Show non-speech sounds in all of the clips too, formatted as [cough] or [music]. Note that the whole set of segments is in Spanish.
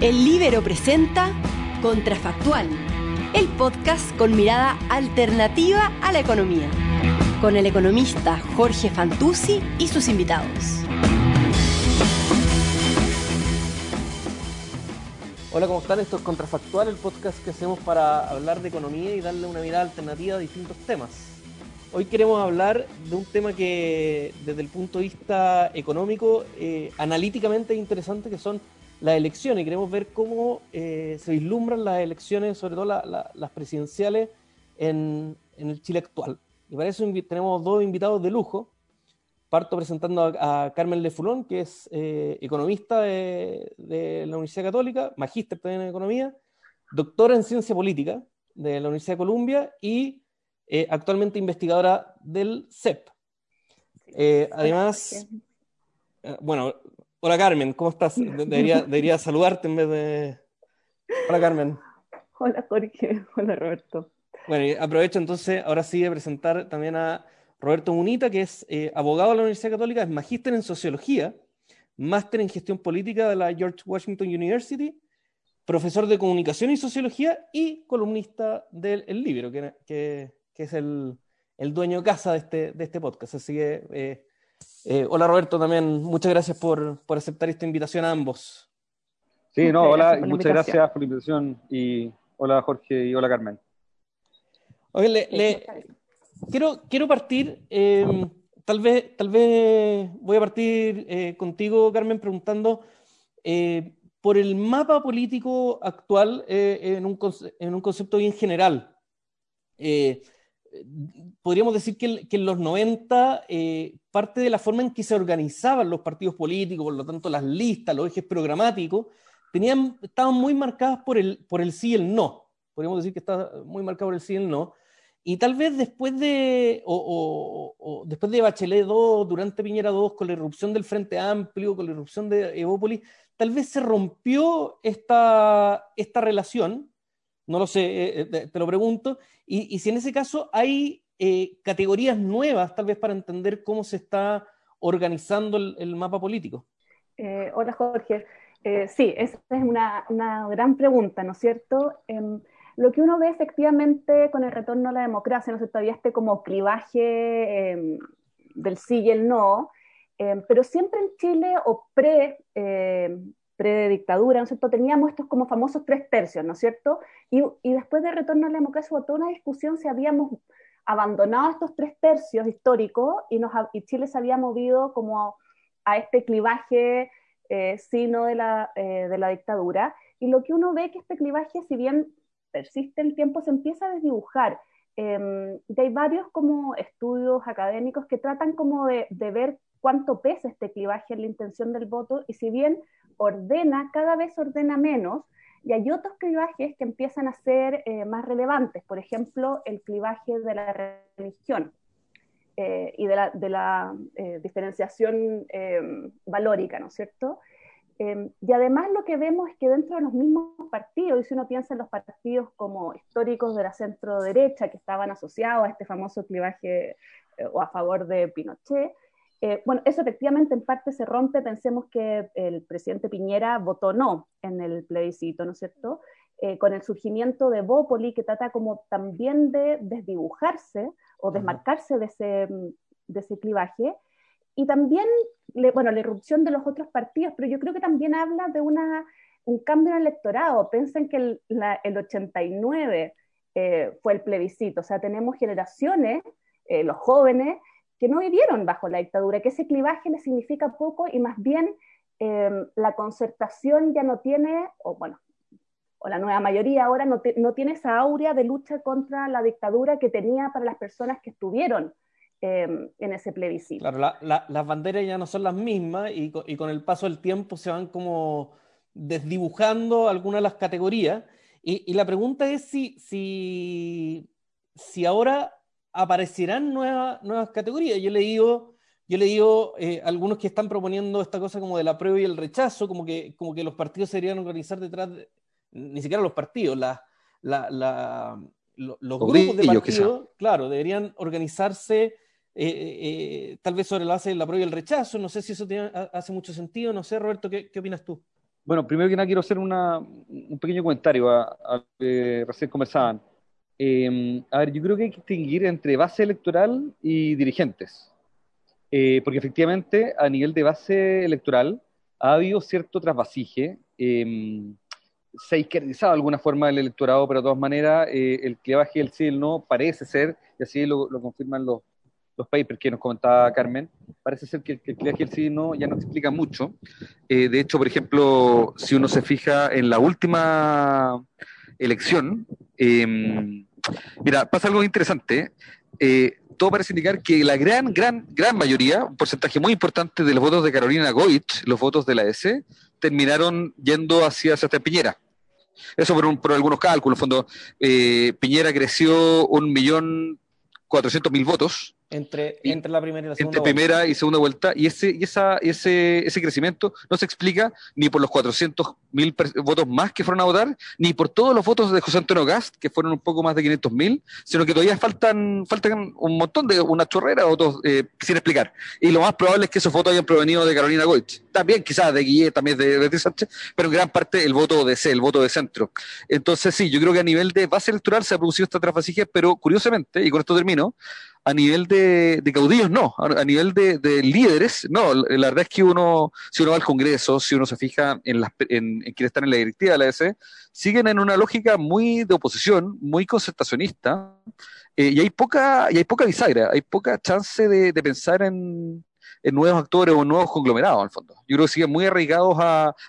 El Libero presenta Contrafactual, el podcast con mirada alternativa a la economía, con el economista Jorge Fantuzzi y sus invitados. Hola, ¿cómo están? Esto es Contrafactual, el podcast que hacemos para hablar de economía y darle una mirada alternativa a distintos temas. Hoy queremos hablar de un tema que desde el punto de vista económico, eh, analíticamente es interesante, que son las elecciones y queremos ver cómo eh, se vislumbran las elecciones, sobre todo las presidenciales, en, el Chile actual. Y para eso tenemos dos invitados de lujo. Parto presentando a, Carmen Lefulón, que es eh, economista de, la Universidad Católica, magíster también en economía, doctora en ciencia política de la Universidad de Columbia y eh, actualmente investigadora del CEP. además, bueno, Hola Carmen, ¿cómo estás? Debería, debería saludarte en vez de... Hola Carmen. Hola Jorge, hola Roberto. Bueno, y aprovecho entonces ahora sí de presentar también a Roberto Munita, que es eh, abogado de la Universidad Católica, es magíster en sociología, máster en gestión política de la George Washington University, profesor de comunicación y sociología y columnista del libro, que, que, es el, el, dueño de casa de este, de este podcast. Así que eh, eh, hola Roberto, también muchas gracias por, por, aceptar esta invitación a ambos. Sí, no, hola, muchas gracias por la invitación y hola Jorge y hola Carmen. quiero, quiero partir, em, tal, vez, tal vez voy a partir eh, contigo Carmen preguntando eh, por el mapa político actual en un, en, un, concepto bien general podríamos decir que, en los 90 eh, parte de la forma en que se organizaban los partidos políticos, por lo tanto las listas, los ejes programáticos, tenían, estaban muy marcadas por el, por el sí y el no. Podríamos decir que está muy marcado por el sí y el no. Y tal vez después de, o, después de Bachelet 2, durante Piñera 2, con la irrupción del Frente Amplio, con la irrupción de Evópolis, tal vez se rompió esta, esta relación no lo sé, eh, eh, te lo pregunto. Y, si en ese caso hay eh, categorías nuevas, tal vez para entender cómo se está organizando el, mapa político. hola Jorge. sí, esa es una, gran pregunta, ¿no es cierto? Em, lo que uno ve efectivamente con el retorno a la democracia, ¿no cierto? Todavía este como clivaje em, del sí y el no, em, pero siempre en Chile o pre predictadura, ¿no es cierto? Teníamos estos como famosos tres tercios, ¿no es cierto? Y, después del retorno a la democracia hubo toda una discusión si habíamos abandonado estos tres tercios históricos y, nos, y Chile se había movido como a, este clivaje eh, sino de la, eh, de la dictadura. Y lo que uno ve que este clivaje, si bien persiste el tiempo, se empieza a desdibujar. Eh, y hay varios como estudios académicos que tratan como de, de ver cuánto pesa este clivaje en la intención del voto y si bien ordena, cada vez ordena menos, y hay otros clivajes que empiezan a ser eh, más relevantes, por ejemplo, el clivaje de la religión eh, y de la, eh, diferenciación valórica, ¿no es cierto? y además lo que vemos es que dentro de los mismos partidos, y si uno piensa en los partidos como históricos de la centro derecha que estaban asociados a este famoso clivaje o a favor de Pinochet, eh, bueno, eso efectivamente en parte se rompe. Pensemos que el presidente Piñera votó no en el plebiscito, ¿no es cierto? Eh, con el surgimiento de Bópoli, que trata como también de desdibujarse o desmarcarse de ese, de ese clivaje. Y también, bueno, la irrupción de los otros partidos, pero yo creo que también habla de una, un cambio en el electorado. Piensen que el, el 89 eh, fue el plebiscito, o sea, tenemos generaciones, los jóvenes, que no vivieron bajo la dictadura, que ese clivaje les significa poco y más bien em, la concertación ya no tiene, o bueno, o la nueva mayoría ahora no, no, tiene esa aurea de lucha contra la dictadura que tenía para las personas que estuvieron em, en ese plebiscito. Claro, las banderas ya no son las mismas y, y, con el paso del tiempo se van como desdibujando algunas de las categorías. Y, y la pregunta es si, si, si ahora aparecerán nuevas, nuevas categorías. Yo le digo, yo le digo eh, algunos que están proponiendo esta cosa como de la prueba y el rechazo, como que, como que los partidos se deberían organizar detrás, de, ni siquiera los partidos, la, la, los grupos de partidos, claro, deberían organizarse eh, eh, tal vez sobre la base de la prueba y el rechazo. No sé si eso tiene, hace mucho sentido. No sé, Roberto, ¿qué, qué opinas tú? Bueno, primero que nada quiero hacer un pequeño comentario a, lo que recién conversaban. Em, a ver, yo creo que hay que distinguir entre base electoral y dirigentes. Eh, porque efectivamente, a nivel de base electoral, ha habido cierto trasvasije. Eh, se ha izquierdizado de alguna forma el electorado, pero de todas maneras, eh, el que baje el sí y el no parece ser, y así lo, confirman los, los papers que nos comentaba Carmen, parece ser que, el que el sí y no ya no explica mucho. Eh, de hecho, por ejemplo, si uno se fija en la última elección, em, mira, pasa algo interesante. Eh, todo parece indicar que la gran, gran, gran mayoría, un porcentaje muy importante de los votos de Carolina Goich, los votos de la S, terminaron yendo hacia Sebastián Piñera. Eso por, por algunos cálculos. En fondo, eh, Piñera creció un millón cuatrocientos mil votos entre, entre la primera y la segunda Entre primera y segunda vuelta. Y, ese, y esa, ese, ese crecimiento no se explica ni por los 400 mil votos más que fueron a votar, ni por todos los votos de José Antonio Gast, que fueron un poco más de 500 mil, sino que todavía faltan, faltan un montón de, una chorrera de votos eh, sin explicar. Y lo más probable es que esos votos hayan provenido de Carolina Goich. También quizás de Guille, también de Beatriz Sánchez, pero en gran parte el voto de C, el voto de centro. Entonces sí, yo creo que a nivel de base electoral se ha producido esta trasfasigia, pero curiosamente, y con esto termino, a nivel de, caudillos no, a, nivel de, líderes no. La verdad es que uno, si uno va al Congreso, si uno se fija en, las, en, quienes están en la directiva de la ES, siguen en una lógica muy de oposición, muy concertacionista, eh, y hay poca y hay poca bisagra, hay poca chance de, pensar en, nuevos actores o nuevos conglomerados, en el fondo. Yo creo que siguen muy arraigados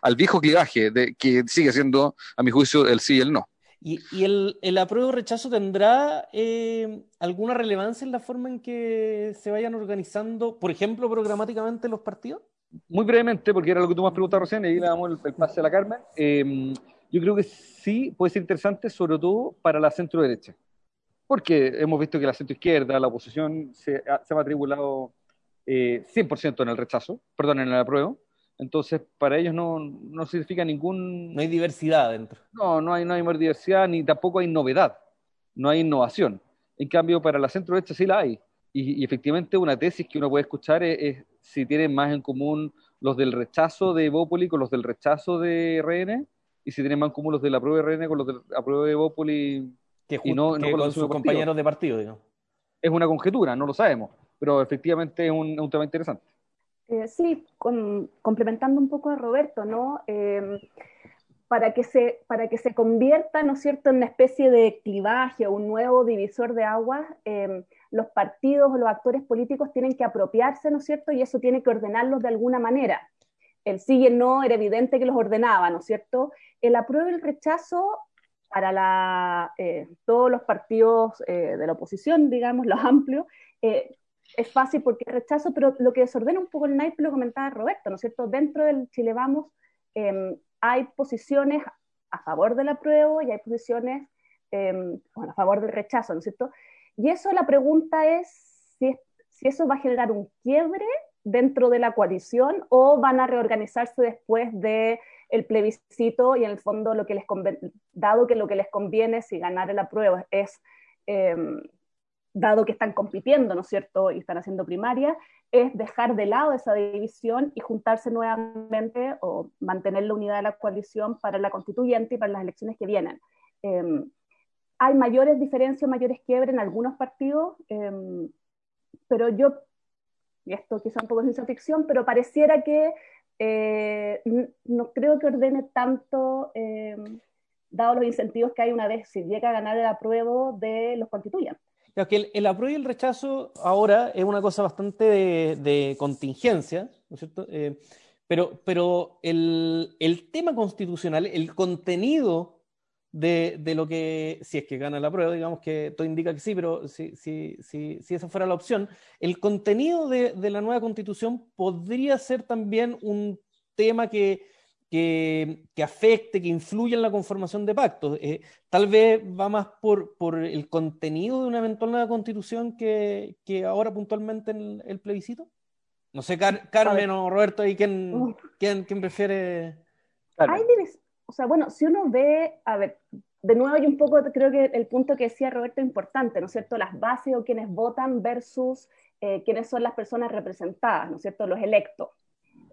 al viejo clivaje, de, que sigue siendo, a mi juicio, el sí y el no. ¿Y, el, el apruebo rechazo tendrá eh, alguna relevancia en la forma en que se vayan organizando, por ejemplo, programáticamente los partidos? Muy brevemente, porque era lo que tú me has preguntado recién, y ahí le damos el, pase a la Carmen. Em, yo creo que sí puede ser interesante, sobre todo para la centro derecha. Porque hemos visto que la centro izquierda, la oposición, se, se ha matriculado eh, 100% en el rechazo, perdón, en el apruebo. Entonces, para ellos no, no significa ningún... No hay diversidad dentro. No, no hay, no hay diversidad ni tampoco hay novedad, no hay innovación. En cambio, para la centro derecha sí la hay. Y, efectivamente una tesis que uno puede escuchar es, si tienen más en común los del rechazo de Bópoli con los del rechazo de RN, y si tienen más en común los de la prueba de RN con los de la prueba de Bópoli que y no, con, sus compañeros de partido. Digamos. Es una conjetura, no lo sabemos, pero efectivamente es un tema interesante. Eh, sí, complementando un poco a Roberto, ¿no? Em, para, que se, para que se convierta, ¿no es cierto?, en una especie de clivaje un nuevo divisor de aguas, em, los partidos o los actores políticos tienen que apropiarse, ¿no es cierto?, y eso tiene que ordenarlos de alguna manera. El sí y el no era evidente que los ordenaba, ¿no es cierto? El apruebo y el rechazo para eh, todos los partidos eh, de la oposición, digamos, los amplios, es fácil porque rechazo, pero lo que desordena un poco el naipe lo comentaba Roberto, ¿no es cierto? Dentro del Chile Vamos em, hay posiciones a favor del apruebo y hay posiciones em, a favor del rechazo, ¿no es cierto? Y eso la pregunta es si, si eso va a generar un quiebre dentro de la coalición o van a reorganizarse después de el plebiscito y en el fondo lo que les dado que lo que les conviene si ganar el apruebo es em, dado que están compitiendo, ¿no es cierto?, y están haciendo primaria, es dejar de lado esa división y juntarse nuevamente o mantener la unidad de la coalición para la constituyente y para las elecciones que vienen. Em, hay mayores diferencias, mayores quiebres en algunos partidos, em, pero yo, y esto quizá un poco es ciencia ficción, pero pareciera que eh, no creo que ordene tanto, em, dado los incentivos que hay una vez si llega a ganar el apruebo de los constituyentes que el, apruebo y el rechazo ahora es una cosa bastante de, contingencia, ¿no es cierto? Eh, pero pero el, tema constitucional, el contenido de, lo que, si es que gana la prueba, digamos que todo indica que sí, pero si, si, si, si esa fuera la opción, el contenido de, de la nueva constitución podría ser también un tema que que, afecte, que influya en la conformación de pactos. Eh, tal vez va más por, por, el contenido de una eventual nueva constitución que, que ahora puntualmente en el plebiscito. No sé, Carmen o Roberto, ¿y quién, quién, quién, prefiere? Hay o sea, bueno, si uno ve, a ver, de nuevo hay un poco, creo que el punto que decía Roberto es importante, ¿no es cierto? Las bases o quienes votan versus eh, quiénes son las personas representadas, ¿no es cierto? Los electos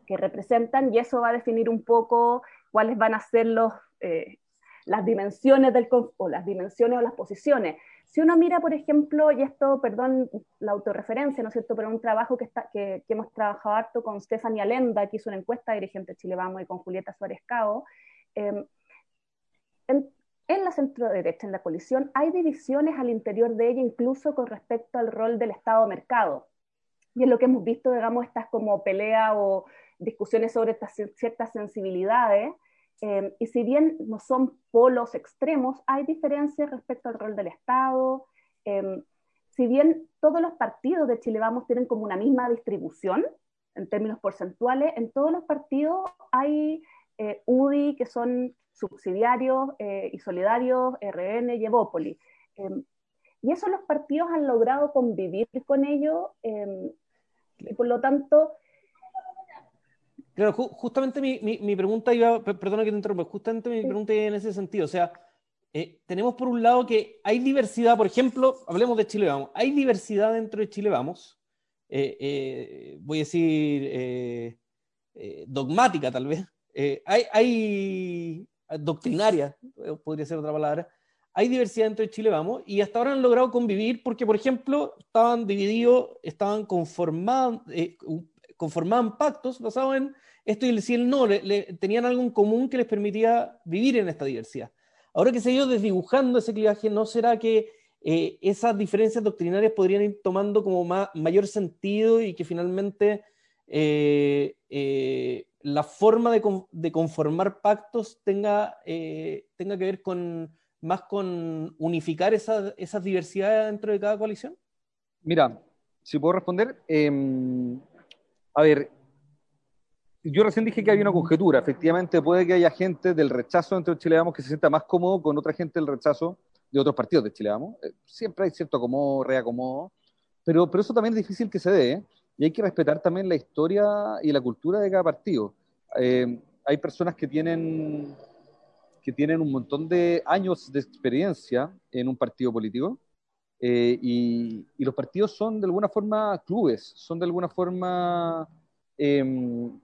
que representan y eso va a definir un poco cuáles van a ser los, eh, las dimensiones del o las dimensiones o las posiciones. Si uno mira, por ejemplo, y esto, perdón, la autorreferencia, ¿no es cierto?, pero un trabajo que, está, que, hemos trabajado harto con Stephanie Alenda, que hizo una encuesta dirigente de Chile Vamos, y con Julieta Suárez Cao, em, en, en, la centro derecha, en la coalición, hay divisiones al interior de ella, incluso con respecto al rol del Estado-mercado. Y es lo que hemos visto, digamos, estas como pelea o discusiones sobre ciertas sensibilidades, Em, y si bien no son polos extremos, hay diferencias respecto al rol del Estado. Em, si bien todos los partidos de Chile Vamos tienen como una misma distribución en términos porcentuales, en todos los partidos hay eh, UDI que son subsidiarios eh, y solidarios, RN y Evópoli. Em, y eso los partidos han logrado convivir con ello y por lo tanto Claro, justamente mi, mi, pregunta iba, perdona que te interrumpa, justamente mi pregunta iba en ese sentido. O sea, eh, tenemos por un lado que hay diversidad, por ejemplo, hablemos de Chile Vamos, hay diversidad dentro de Chile Vamos, eh, eh, voy a decir dogmática tal vez, hay, hay doctrinaria, podría ser otra palabra, hay diversidad dentro de Chile Vamos y hasta ahora han logrado convivir porque, por ejemplo, estaban divididos, estaban conformados, conformaban pactos basados en esto y el no, le, tenían algo en común que les permitía vivir en esta diversidad. Ahora que se ha ido desdibujando ese clivaje, ¿no será que eh, esas diferencias doctrinarias podrían ir tomando como mayor sentido y que finalmente eh, eh, la forma de, conformar pactos tenga, tenga que ver con más con unificar esas esa diversidades dentro de cada coalición? Mira, si puedo responder, em, a ver, yo recién dije que hay una conjetura. Efectivamente, puede que haya gente del rechazo dentro de Chile Vamos que se sienta más cómodo con otra gente del rechazo de otros partidos de Chile Vamos. Eh, siempre hay cierto acomodo, reacomodo, pero, pero eso también es difícil que se dé. ¿eh? Y hay que respetar también la historia y la cultura de cada partido. Eh, hay personas que tienen, que tienen un montón de años de experiencia en un partido político eh, y, los partidos son de alguna forma clubes, son de alguna forma em,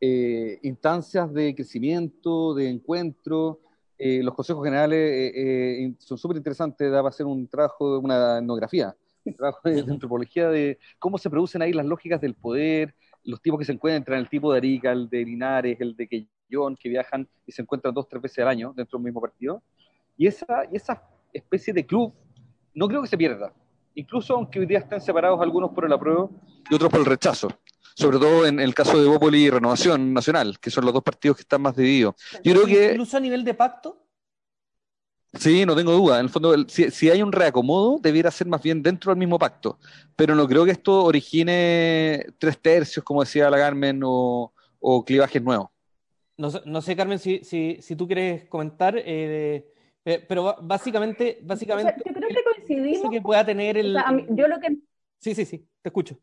eh, instancias de crecimiento, de encuentro. Eh, los consejos generales son súper interesantes, da para hacer un trabajo, una etnografía, un trabajo de, [laughs] antropología de cómo se producen ahí las lógicas del poder, los tipos que se encuentran, el tipo de Arica, el de Linares, el de Quellón, que viajan y se encuentran dos, tres veces al año dentro del mismo partido. Y esa, y esa especie de club no creo que se pierda. Incluso aunque hoy día estén separados algunos por el apruebo y otros por el rechazo. Sobre todo en el caso de Bópoli y Renovación Nacional, que son los dos partidos que están más divididos. Yo creo que. Incluso a nivel de pacto. Sí, no tengo duda. En el fondo, si, hay un reacomodo, debiera ser más bien dentro del mismo pacto. Pero no creo que esto origine tres tercios, como decía la Carmen, o, clivajes nuevos. No, sé, Carmen, si, si, tú quieres comentar. Eh, eh, pero básicamente, básicamente. yo creo que que pueda tener el. yo lo que. Sí, sí, sí, te escucho.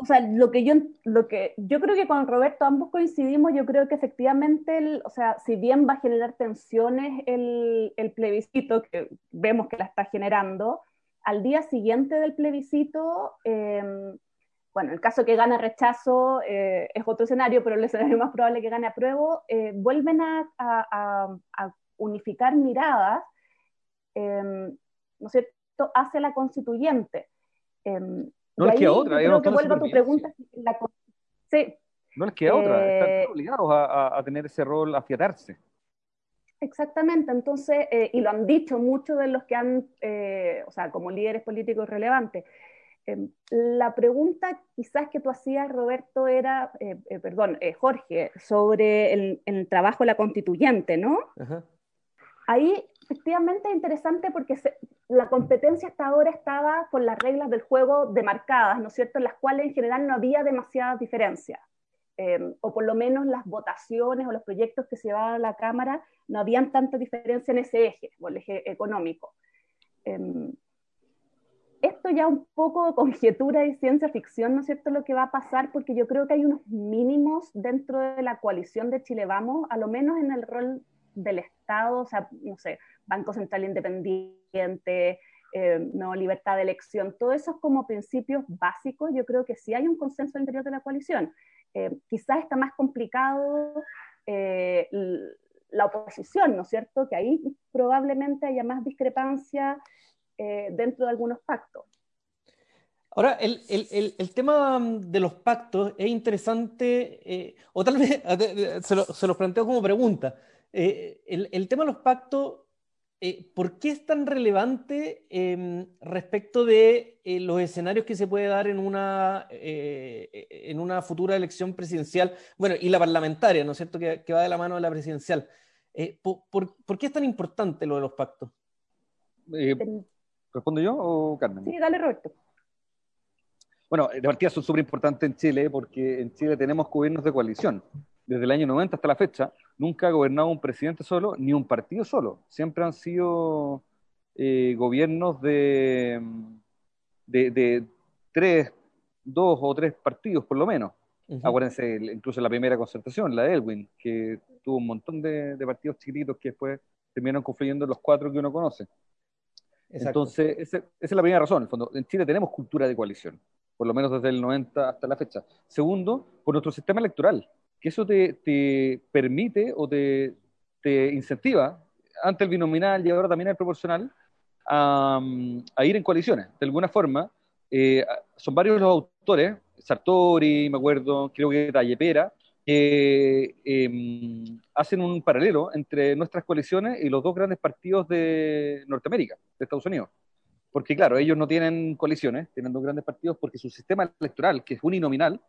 O sea, lo que yo, lo que yo creo que con Roberto ambos coincidimos, yo creo que efectivamente, el, o sea, si bien va a generar tensiones el, el, plebiscito, que vemos que la está generando, al día siguiente del plebiscito, em, bueno, el caso que gana rechazo eh, es otro escenario, pero el escenario más probable que gane apruebo, eh, vuelven a, a, a unificar miradas, em, ¿no es cierto?, hacia la constituyente. No les queda otra. Creo que vuelvo a tu pregunta. sí. No les queda otra. Están eh, obligados a, tener ese rol, a fiatarse. Exactamente, entonces, eh, y lo han dicho muchos de los que han, eh, o sea, como líderes políticos relevantes. Em, la pregunta quizás que tú hacías, Roberto, era, perdón, Jorge, sobre el, el, trabajo de la constituyente, ¿no? Ajá ahí efectivamente es interesante porque la competencia hasta ahora estaba con las reglas del juego demarcadas, ¿no es cierto?, en las cuales en general no había demasiadas diferencias, em, o por lo menos las votaciones o los proyectos que se llevaban a la Cámara no habían tanta diferencia en ese eje, el eje económico. Em, esto ya un poco conjetura y ciencia ficción, ¿no es cierto?, lo que va a pasar, porque yo creo que hay unos mínimos dentro de la coalición de Chile Vamos, a lo menos en el rol del Estado, o sea, no sé, Banco Central Independiente, eh, no libertad de elección, todo eso es como principios básicos, yo creo que sí hay un consenso al interior de la coalición. Eh, quizás está más complicado eh, la oposición, ¿no es cierto? Que ahí probablemente haya más discrepancia eh, dentro de algunos pactos. Ahora, el, el, el, tema de los pactos es interesante, o tal vez [laughs] se, lo, se los planteo como pregunta. El, tema de los pactos eh, ¿por qué es tan relevante em, respecto de eh, los escenarios que se puede dar en una, eh, en una futura elección presidencial? Bueno, y la parlamentaria, ¿no es cierto?, que, va de la mano de la presidencial. Por, qué es tan importante lo de los pactos? ¿Respondo yo o Carmen? Sí, dale, Roberto. Bueno, de partida son súper importantes en Chile porque en Chile tenemos gobiernos de coalición desde el año 90 hasta la fecha, nunca ha gobernado un presidente solo ni un partido solo. Siempre han sido eh, gobiernos de, de, tres, dos o tres partidos por lo menos. Acuérdense, incluso la primera concertación, la de Elwin, que tuvo un montón de, partidos chiquititos que después terminaron confluyendo en los cuatro que uno conoce. Entonces, esa, es la primera razón. En, fondo, en Chile tenemos cultura de coalición, por lo menos desde el 90 hasta la fecha. Segundo, por nuestro sistema electoral que eso te, permite o te, incentiva ante el binominal y ahora también el proporcional a, ir en coaliciones. De alguna forma, eh, son varios los autores, Sartori, me acuerdo, creo que Tallepera, que em, hacen un paralelo entre nuestras coaliciones y los dos grandes partidos de Norteamérica, de Estados Unidos. Porque claro, ellos no tienen coaliciones, tienen dos grandes partidos porque su sistema electoral, que es uninominal,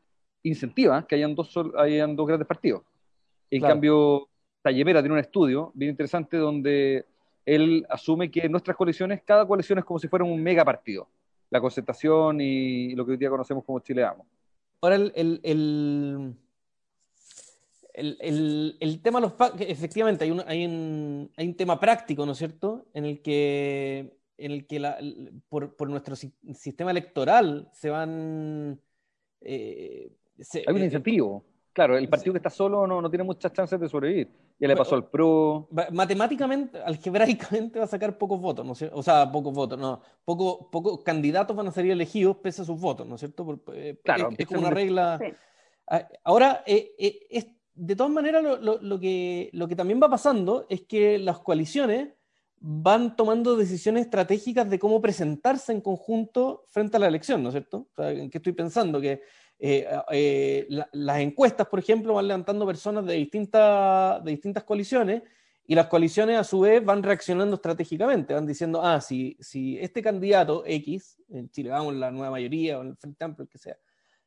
incentiva que hayan dos, hayan dos grandes partidos. En cambio, Tallemera tiene un estudio bien interesante donde él asume que en nuestras coaliciones, cada coalición es como si fuera un mega partido. La concertación y lo que hoy día conocemos como Chile Ahora, el, el, el, el, tema de los efectivamente hay un, hay, un, hay un tema práctico, ¿no es cierto?, en el que, en el que la, por, por, nuestro sistema electoral se van eh, hay un eh, incentivo. Claro, el partido que está solo no, no tiene muchas chances de sobrevivir. Ya le pasó al PRO. Matemáticamente, algebraicamente va a sacar pocos votos, ¿no O sea, pocos votos, no. Pocos poco candidatos van a ser elegidos pese a sus votos, ¿no es cierto? Eh, claro. Es, como una regla. Ah, ahora, eh, de todas maneras, lo, lo, que, lo que también va pasando es que las coaliciones van tomando decisiones estratégicas de cómo presentarse en conjunto frente a la elección, ¿no es cierto? O sea, ¿En qué estoy pensando? Que eh, eh, las encuestas, por ejemplo, van levantando personas de, distintas de distintas coaliciones y las coaliciones a su vez van reaccionando estratégicamente, van diciendo, ah, si, si este candidato X, en Chile vamos, la nueva mayoría o el Frente Amplio, el que sea,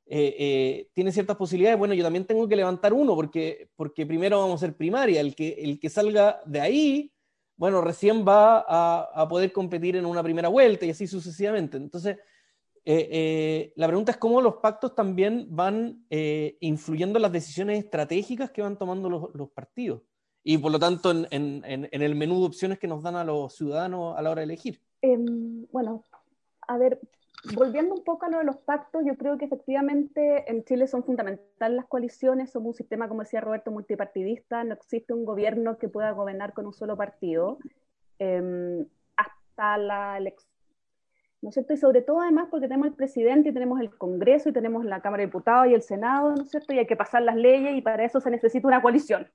eh, tiene ciertas posibilidades, bueno, yo también tengo que levantar uno porque, porque primero vamos a ser primaria, el que, el que salga de ahí, bueno, recién va a, a poder competir en una primera vuelta y así sucesivamente. Entonces, eh, eh, la pregunta es cómo los pactos también van eh, influyendo en las decisiones estratégicas que van tomando los, partidos y por lo tanto en, el menú de opciones que nos dan a los ciudadanos a la hora de elegir. Em, bueno, a ver, volviendo un poco a lo de los pactos, yo creo que efectivamente en Chile son fundamentales las coaliciones, somos un sistema, como decía Roberto, multipartidista, no existe un gobierno que pueda gobernar con un solo partido. Em, hasta la elección ¿no es cierto? Y sobre todo además porque tenemos el presidente y tenemos el Congreso y tenemos la Cámara de Diputados y el Senado, ¿no es cierto? Y hay que pasar las leyes y para eso se necesita una coalición.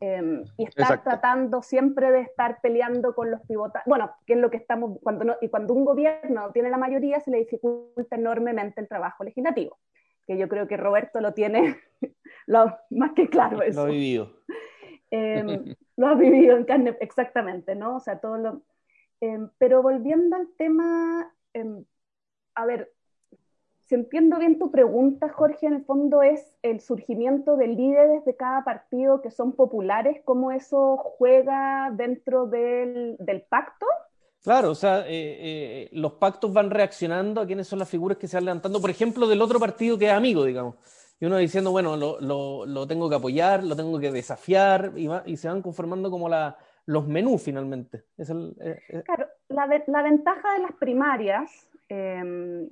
Em, y estar tratando siempre de estar peleando con los pivotes, bueno, que es lo que estamos, cuando y cuando un gobierno tiene la mayoría se le dificulta enormemente el trabajo legislativo, que yo creo que Roberto lo tiene [laughs] lo, más que claro eso. Lo ha vivido. Em, [laughs] lo ha vivido en carne, exactamente, ¿no? O sea, todo lo Em, pero volviendo al tema, em, a ver, si entiendo bien tu pregunta, Jorge, en el fondo es el surgimiento de líderes de cada partido que son populares, cómo eso juega dentro del, pacto. Claro, o sea, eh, eh, los pactos van reaccionando a quiénes son las figuras que se van levantando, por ejemplo, del otro partido que es amigo, digamos. Y uno diciendo, bueno, lo, tengo que apoyar, lo tengo que desafiar, y se van conformando como la, los menús finalmente. Es eh, eh. Claro, la, la, ventaja de las primarias em,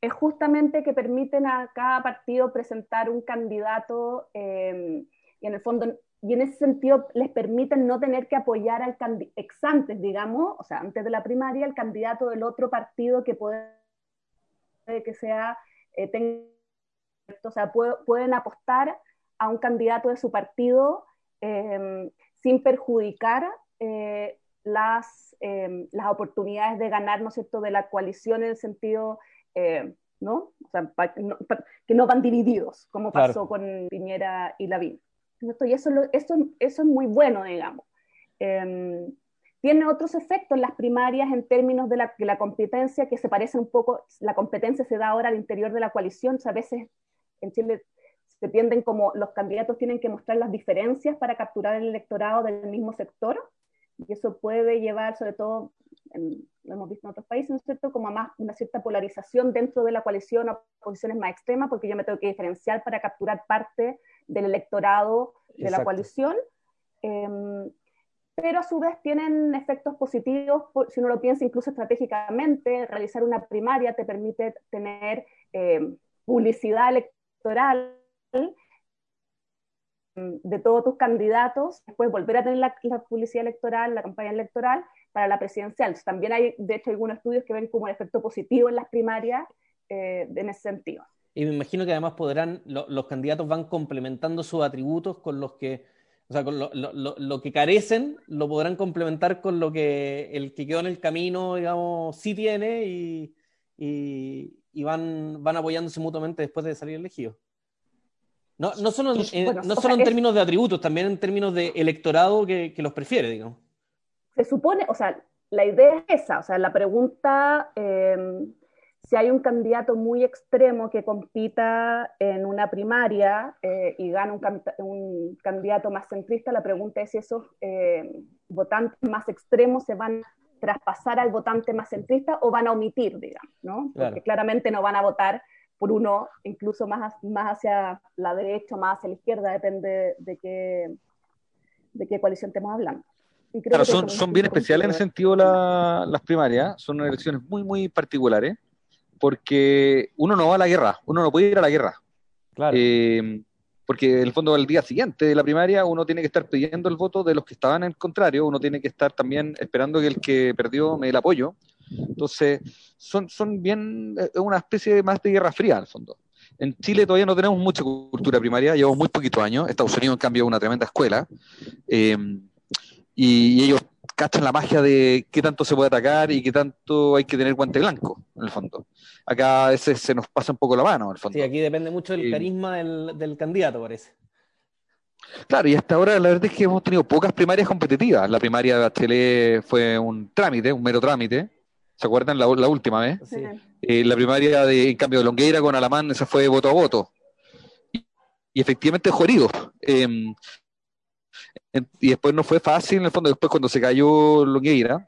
es justamente que permiten a cada partido presentar un candidato em, y en el fondo, y en ese sentido les permiten no tener que apoyar al ex antes, digamos, o sea, antes de la primaria, el candidato del otro partido que puede que sea, eh, o sea, pueden apostar a un candidato de su partido em, sin perjudicar eh, las, em, las oportunidades de ganar, ¿no es cierto?, de la coalición en el sentido, eh, ¿no? O sea, que no van divididos, como pasó con Piñera y Lavín. Y eso, eso, eso es muy bueno, digamos. Em, tiene otros efectos en las primarias en términos de la, de la, competencia que se parece un poco, la competencia se da ahora al interior de la coalición, o sea, a veces en Chile se tienden como los candidatos tienen que mostrar las diferencias para capturar el electorado del mismo sector, y eso puede llevar, sobre todo, lo hemos visto en otros países, ¿no es cierto?, como a más una cierta polarización dentro de la coalición a posiciones más extremas, porque yo me tengo que diferenciar para capturar parte del electorado de la coalición. Em, pero a su vez tienen efectos positivos, si uno lo piensa incluso estratégicamente, realizar una primaria te permite tener em, publicidad electoral de todos tus candidatos, después volver a tener la, publicidad electoral, la campaña electoral para la presidencial. También hay, de hecho, algunos estudios que ven como un efecto positivo en las primarias eh, en ese sentido. Y me imagino que además podrán, los candidatos van complementando sus atributos con los que, o sea, con lo, que carecen, lo podrán complementar con lo que el que quedó en el camino, digamos, sí tiene y, y, van, van apoyándose mutuamente después de salir elegidos. No, no solo en, no solo en términos de atributos, también en términos de electorado que, que, los prefiere, digamos. Se supone, o sea, la idea es esa, o sea, la pregunta, eh, si hay un candidato muy extremo que compita en una primaria eh, y gana un, un, candidato más centrista, la pregunta es si esos eh, votantes más extremos se van a traspasar al votante más centrista o van a omitir, digamos, ¿no? Porque claramente no van a votar por uno incluso más, más hacia la derecha más hacia la izquierda, depende de qué, de qué coalición estemos hablando. Claro, son, son bien especiales en ese sentido las primarias, son elecciones muy, muy particulares, porque uno no va a la guerra, uno no puede ir a la guerra. Claro. Eh, porque en el fondo al día siguiente de la primaria uno tiene que estar pidiendo el voto de los que estaban en contrario, uno tiene que estar también esperando que el que perdió me dé el apoyo. Entonces, son, son bien, es una especie más de guerra fría, al fondo. En Chile todavía no tenemos mucha cultura primaria, llevamos muy poquitos años. Estados Unidos, en cambio, es una tremenda escuela. Eh, y, ellos cachan la magia de qué tanto se puede atacar y qué tanto hay que tener guante blanco, en el fondo. Acá a veces se nos pasa un poco la mano, en el fondo. Sí, aquí depende mucho del carisma del, del candidato, parece. Claro, y hasta ahora la verdad es que hemos tenido pocas primarias competitivas. La primaria de Bachelet fue un trámite, un mero trámite. ¿Se acuerdan la, última vez? Sí. Eh, la primaria de, en cambio, de Longueira con Alamán, esa fue voto a voto. Y, efectivamente dejó herido. Em, y después no fue fácil, en el fondo, después cuando se cayó Longueira,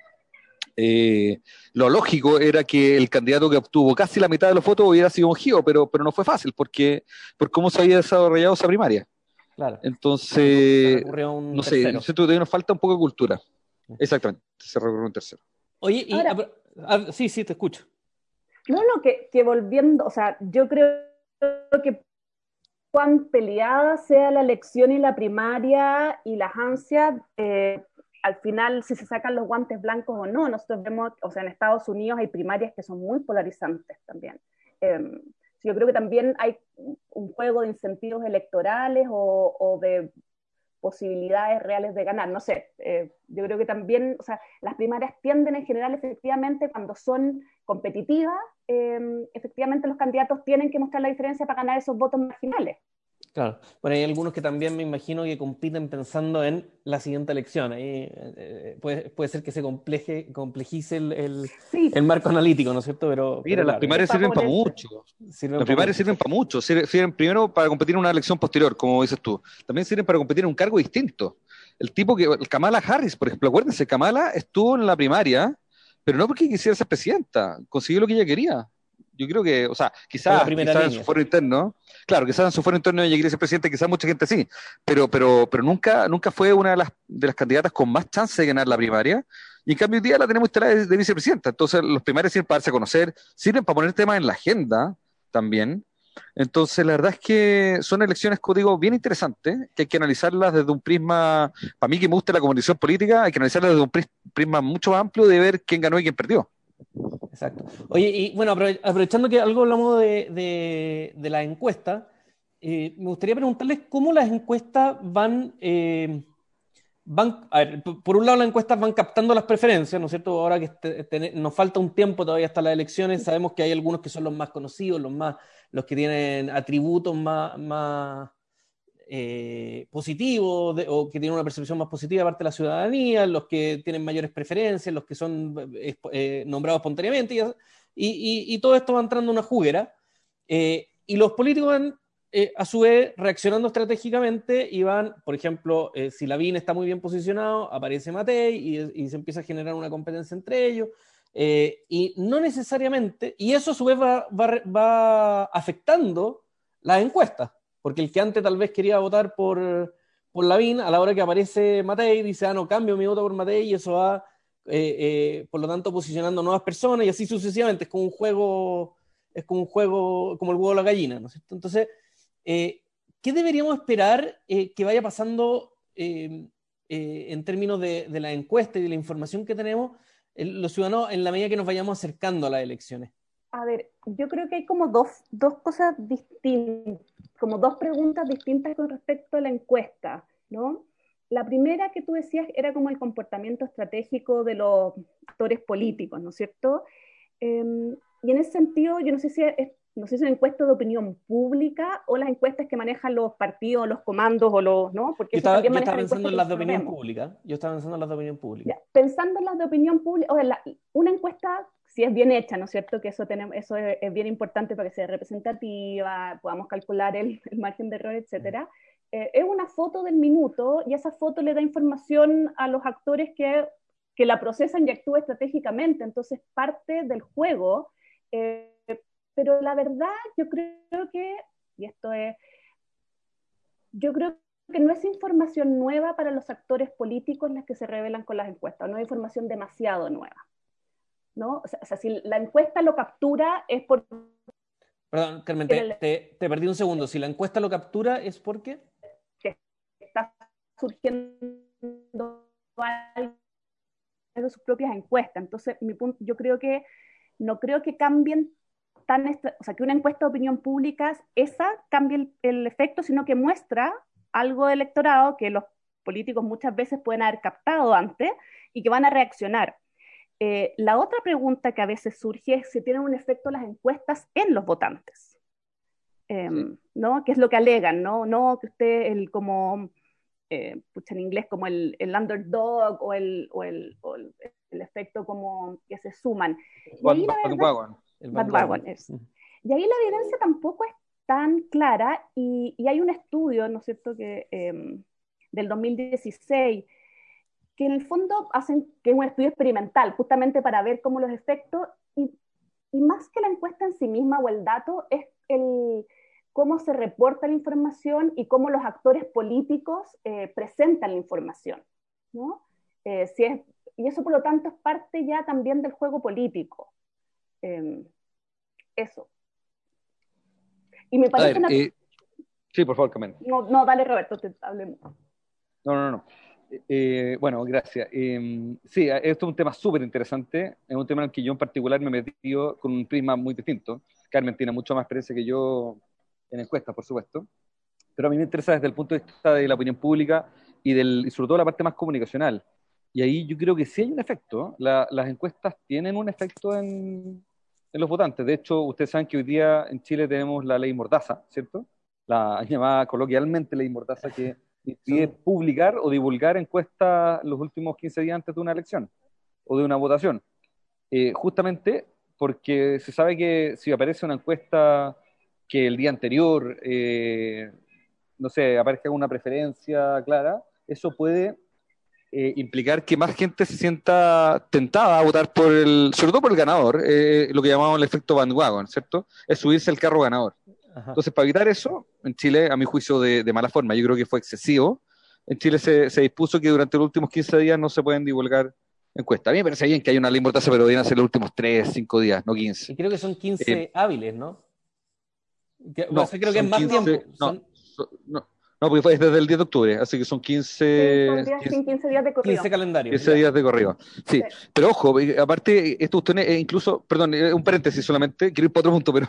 eh, lo lógico era que el candidato que obtuvo casi la mitad de los votos hubiera sido un pero, pero no fue fácil, porque por cómo se había desarrollado esa primaria. Claro. Entonces, no sé, no sé, todavía nos falta un poco de cultura. Exactamente, se recurrió un tercero. Oye, y Ah, sí, sí, te escucho. No, no, que, que volviendo, o sea, yo creo que cuán peleada sea la elección y la primaria y las ansias, eh, al final si se sacan los guantes blancos o no, nosotros vemos, o sea, en Estados Unidos hay primarias que son muy polarizantes también. Em, yo creo que también hay un juego de incentivos electorales o, o de posibilidades reales de ganar. No sé, eh, yo creo que también, o sea, las primarias tienden en general, efectivamente, cuando son competitivas, eh, efectivamente los candidatos tienen que mostrar la diferencia para ganar esos votos marginales. Claro, bueno, hay algunos que también me imagino que compiten pensando en la siguiente elección. Ahí eh, eh, puede, puede, ser que se compleje, complejice el, el, marco analítico, ¿no es cierto? Pero, Mira, las primarias sirven para mucho. las primarias sirven para mucho. Sirven primero para competir en una elección posterior, como dices tú. También sirven para competir en un cargo distinto. El tipo que, el Kamala Harris, por ejemplo, acuérdense, Kamala estuvo en la primaria, pero no porque quisiera ser presidenta, consiguió lo que ella quería. Yo creo que, o sea, quizás, en su foro interno, claro, quizás en su foro interno ella quiere ser presidente, quizás mucha gente sí, pero, pero, pero nunca, nunca fue una de las, de las candidatas con más chance de ganar la primaria. Y en cambio hoy día la tenemos instalada de, vicepresidenta. Entonces los primarios sirven para darse a conocer, sirven para poner temas en la agenda también. Entonces, la verdad es que son elecciones, digo, bien interesantes, que hay que analizarlas desde un prisma, para mí que me gusta la comunicación política, hay que analizarlas desde un prisma mucho más amplio de ver quién ganó y quién perdió. Exacto. Oye, y bueno, aprovechando que algo hablamos de, de, la encuesta, me gustaría preguntarles cómo las encuestas van van, a ver, por un lado las encuestas van captando las preferencias, ¿no es cierto? Ahora que este, este, nos falta un tiempo todavía hasta las elecciones, sabemos que hay algunos que son los más conocidos, los más, los que tienen atributos más eh, positivos o que tienen una percepción más positiva parte de la ciudadanía, los que tienen mayores preferencias, los que son eh, eh, nombrados espontáneamente, y, y, todo esto va entrando en una juguera. y los políticos van eh, a su vez, reaccionando estratégicamente, y van, por ejemplo, eh, si Lavín está muy bien posicionado, aparece Matei y, se empieza a generar una competencia entre ellos. Eh, y no necesariamente, y eso a su vez va, va, afectando las encuestas, porque el que antes tal vez quería votar por, por Lavín, a la hora que aparece Matei, dice, ah, no, cambio mi voto por Matei, y eso va, por lo tanto, posicionando nuevas personas, y así sucesivamente, es como un juego, es como un juego, como el huevo de la gallina, ¿no es cierto? Entonces, eh, ¿Qué deberíamos esperar eh, que vaya pasando em, eh, en términos de, la encuesta y de la información que tenemos los ciudadanos en la medida que nos vayamos acercando a las elecciones? A ver, yo creo que hay como dos, dos cosas distintas, como dos preguntas distintas con respecto a la encuesta, ¿no? La primera que tú decías era como el comportamiento estratégico de los actores políticos, ¿no es cierto? Em, y en ese sentido, yo no sé si es no sé si son encuestas de opinión pública o las encuestas que manejan los partidos, los comandos o los, ¿no? Porque yo estaba, pensando en las de opinión pública. Yo estaba pensando en las de opinión pública. pensando en las de opinión pública, o sea, una encuesta, si es bien hecha, ¿no es cierto? Que eso, tenemos, eso es, bien importante para que sea representativa, podamos calcular el, margen de error, etcétera. Eh, es una foto del minuto y esa foto le da información a los actores que, que la procesan y actúan estratégicamente. Entonces, parte del juego. Eh, pero la verdad, yo creo que, y esto es, yo creo que no es información nueva para los actores políticos las que se revelan con las encuestas, no es información demasiado nueva. ¿No? O sea, si la encuesta lo captura es por... Perdón, Carmen, te, perdí un segundo. Si la encuesta lo captura es porque... está surgiendo de sus propias encuestas. Entonces, mi punto, yo creo que no creo que cambien o sea, que una encuesta de opinión pública, esa cambie el, efecto, sino que muestra algo de electorado que los políticos muchas veces pueden haber captado antes y que van a reaccionar. Eh, la otra pregunta que a veces surge es si tienen un efecto las encuestas en los votantes, em, ¿no? ¿Qué es lo que alegan? No, no que usted, el como, eh, pucha, en inglés, como el, el underdog o el, o el, o el, efecto como que se suman. Y ahí la evidencia tampoco es tan clara y, hay un estudio, ¿no es cierto?, que, em, del 2016, que en el fondo hacen, que es un estudio experimental, justamente para ver cómo los efectos, y, más que la encuesta en sí misma o el dato, es el, cómo se reporta la información y cómo los actores políticos eh, presentan la información, ¿no? Eh, si es, y eso por lo tanto es parte ya también del juego político. Em, eso. Y me parece eh, sí, por favor, no, dale Roberto, te hablemos. No, no, no. Eh, bueno, gracias. Em, sí, esto es un tema súper interesante. Es un tema en el que yo en particular me he metido con un prisma muy distinto. Carmen tiene mucha más experiencia que yo en encuestas, por supuesto. Pero a mí me interesa desde el punto de vista de la opinión pública y, del, y sobre todo la parte más comunicacional. Y ahí yo creo que sí hay un efecto. las encuestas tienen un efecto en, en los votantes. De hecho, ustedes saben que hoy día en Chile tenemos la ley Mordaza, ¿cierto? La llamada coloquialmente ley Mordaza que impide publicar o divulgar encuestas los últimos 15 días antes de una elección o de una votación. Eh, justamente porque se sabe que si aparece una encuesta que el día anterior, eh, no sé, aparezca una preferencia clara, eso puede eh, implicar que más gente se sienta tentada a votar por el, sobre todo por el ganador, lo que llamamos el efecto bandwagon, ¿cierto? Es subirse al carro ganador. Entonces, para evitar eso, en Chile, a mi juicio de, mala forma, yo creo que fue excesivo, en Chile se, dispuso que durante los últimos 15 días no se pueden divulgar encuestas. A mí me parece bien que hay una ley importante, pero deberían ser los últimos 3, 5 días, no 15. Y creo que son 15 eh, hábiles, ¿no? no, creo que es más tiempo. No, No, porque fue desde el 10 de octubre, así que son 15... Sí, son días, 15, 15 días de corrido. 15 calendarios. 15 días de corrido. Sí, Sí. pero ojo, eh, aparte, esto usted eh, incluso, perdón, eh, un paréntesis solamente, quiero ir para otro punto, [laughs] pero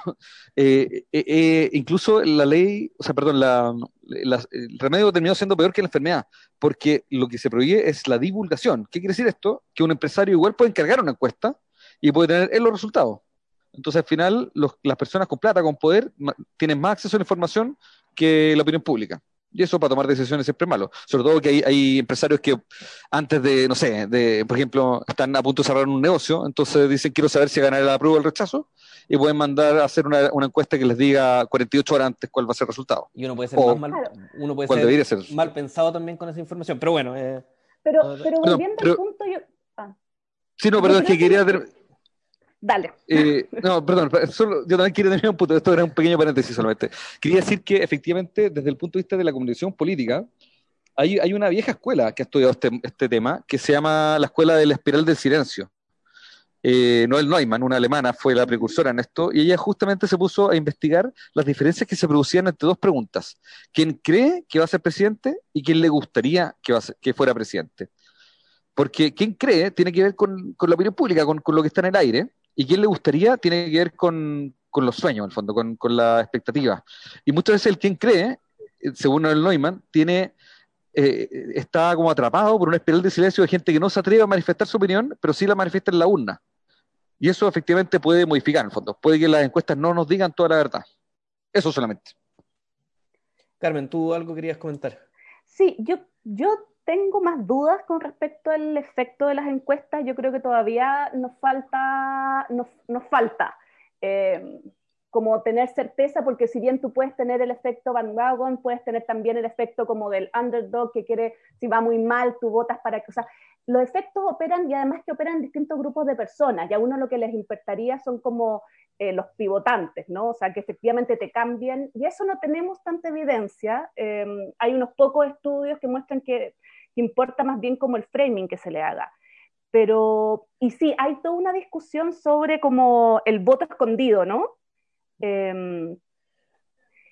eh, eh, eh, incluso la ley, o sea, perdón, la, la- el remedio terminó siendo peor que la enfermedad, porque lo que se prohíbe es la divulgación. ¿Qué quiere decir esto? Que un empresario igual puede encargar una encuesta y puede tener él los resultados. Entonces, al final, los- las personas con plata, con poder, ma- tienen más acceso a la información que la opinión pública. Y eso para tomar decisiones siempre es malo. Sobre todo que hay, hay empresarios que antes de, no sé, de, por ejemplo, están a punto de cerrar un negocio, entonces dicen quiero saber si ganar la prueba o el rechazo, y pueden mandar a hacer una, una encuesta que les diga 48 horas antes cuál va a ser el resultado. Y uno puede ser O- más mal, uno puede ¿Cuál ser mal pensado también con esa información. Pero bueno, eh, Pero, pero no, volviendo pero- al punto, yo... ah, Sí, no, perdón, es que quería... dale. Eh, no, perdón, solo- yo también quería terminar un punto, esto era un pequeño paréntesis solamente. Quería decir que efectivamente, desde el punto de vista de la comunicación política, hay, hay una vieja escuela que ha estudiado este, este tema, que se llama la Escuela de la Espiral del Silencio. Eh, Noel Neumann, una alemana, fue la precursora en esto, y ella justamente se puso a investigar las diferencias que se producían entre dos preguntas. ¿Quién cree que va a ser presidente y quién le gustaría que, va ser- que fuera presidente? Porque quién cree tiene que ver con, con la opinión pública, con, con lo que está en el aire, y quién le gustaría tiene que ver con, con los sueños, en el fondo, con, con la expectativa. Y muchas veces el quien cree, según el Neumann, tiene, eh, está como atrapado por una espiral de silencio de gente que no se atreve a manifestar su opinión, pero sí la manifiesta en la urna. Y eso efectivamente puede modificar, en el fondo. Puede que las encuestas no nos digan toda la verdad. Eso solamente. Carmen, tú algo querías comentar. Sí, yo, yo tengo más dudas con respecto al efecto de las encuestas. Yo creo que todavía nos falta, nos, falta eh, como tener certeza, porque si bien tú puedes tener el efecto bandwagon, puedes tener también el efecto como del underdog que quiere, si va muy mal, tú votas para que, o sea, los efectos operan y además que operan distintos grupos de personas. Y a uno lo que les importaría son como eh, los pivotantes, ¿no? O sea, que efectivamente te cambien. Y eso no tenemos tanta evidencia. Eh, hay unos pocos estudios que muestran que, importa más bien como el framing que se le haga. Pero, y sí, hay toda una discusión sobre como el voto escondido, ¿no? Eh,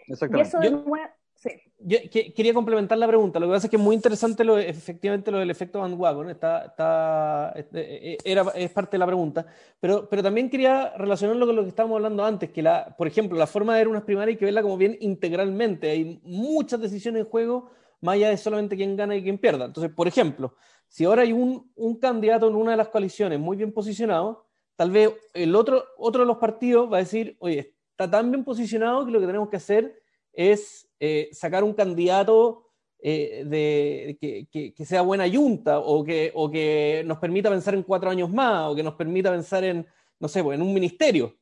Exactamente. y eso de Yo- nuevo, sí. Yo que- quería complementar la pregunta. Lo que pasa es que es muy interesante lo, efectivamente lo del efecto bandwagon. Está, está, este, eh, era, es parte de la pregunta. Pero, pero también quería relacionarlo con lo que estábamos hablando antes, que la, por ejemplo, la forma de ver unas primarias hay que verla como bien integralmente. Hay muchas decisiones en juego, más allá de solamente quién gana y quién pierda. Entonces, por ejemplo, si ahora hay un, un candidato en una de las coaliciones muy bien posicionado, tal vez el otro, otro de los partidos va a decir, oye, está tan bien posicionado que lo que tenemos que hacer es eh, sacar un candidato eh, que, que, sea buena yunta o que, o que nos permita pensar en cuatro años más o que nos permita pensar en, no sé, pues, en un ministerio.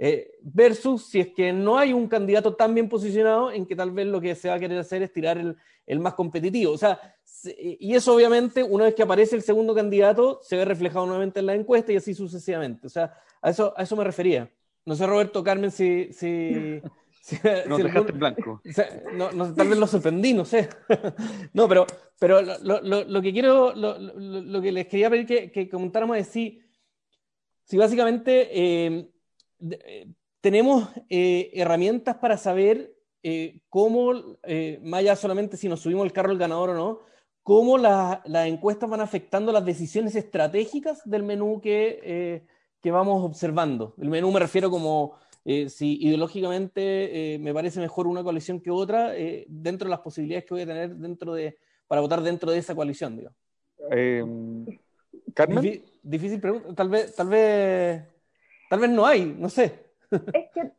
Eh, versus si es que no hay un candidato tan bien posicionado en que tal vez lo que se va a querer hacer es tirar el, el más competitivo. O sea, se, y eso obviamente una vez que aparece el segundo candidato se ve reflejado nuevamente en la encuesta y así sucesivamente. O sea, a eso, a eso me refería. No sé, Roberto Carmen, si... si [laughs] Si, no si dejaste en blanco. [laughs] O sea, no, no, tal vez lo sorprendí, no sé. [laughs] no, pero, pero lo, lo, lo que quiero, lo, lo, que les quería pedir que, que comentáramos es si, si básicamente eh, eh, tenemos eh, herramientas para saber eh, cómo, más allá solamente si nos subimos el carro el ganador o no, cómo las la encuestas van afectando las decisiones estratégicas del menú que, que vamos observando. El menú me refiero como si ideológicamente me parece mejor una coalición que otra, dentro de las posibilidades que voy a tener dentro de, para votar dentro de esa coalición, digo. ¿Carmen? Difí difícil pregunta, tal vez, tal vez, tal vez no hay, no sé. Es que,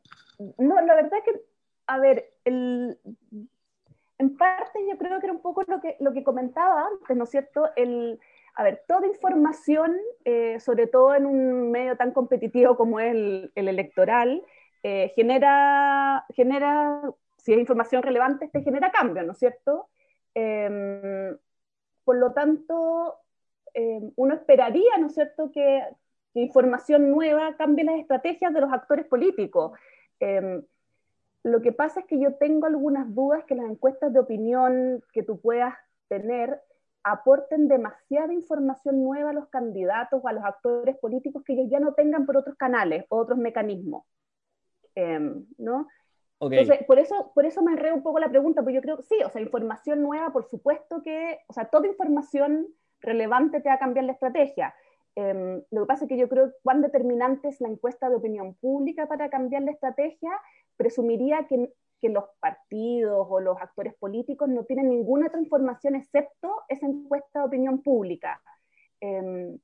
no, la verdad que, a ver, el, en parte yo creo que era un poco lo que, lo que comentaba antes, ¿no es cierto? El, a ver, toda información, eh, sobre todo en un medio tan competitivo como es el, el electoral, eh, genera, genera, si es información relevante, te genera cambio, ¿no es cierto? Eh, por lo tanto, eh, uno esperaría, ¿no es cierto?, que, información nueva cambie las estrategias de los actores políticos. Eh, lo que pasa es que yo tengo algunas dudas que las encuestas de opinión que tú puedas tener aporten demasiada información nueva a los candidatos o a los actores políticos que ellos ya no tengan por otros canales o otros mecanismos. Eh, ¿no? Entonces, por eso, por eso me enredo un poco la pregunta, porque yo creo que sí, o sea, información nueva, por supuesto que, o sea, toda información relevante te va a cambiar la estrategia. Em, lo que pasa es que yo creo cuán determinante es la encuesta de opinión pública para cambiar la estrategia, presumiría que, que los partidos o los actores políticos no tienen ninguna otra información excepto esa encuesta de opinión pública. Em,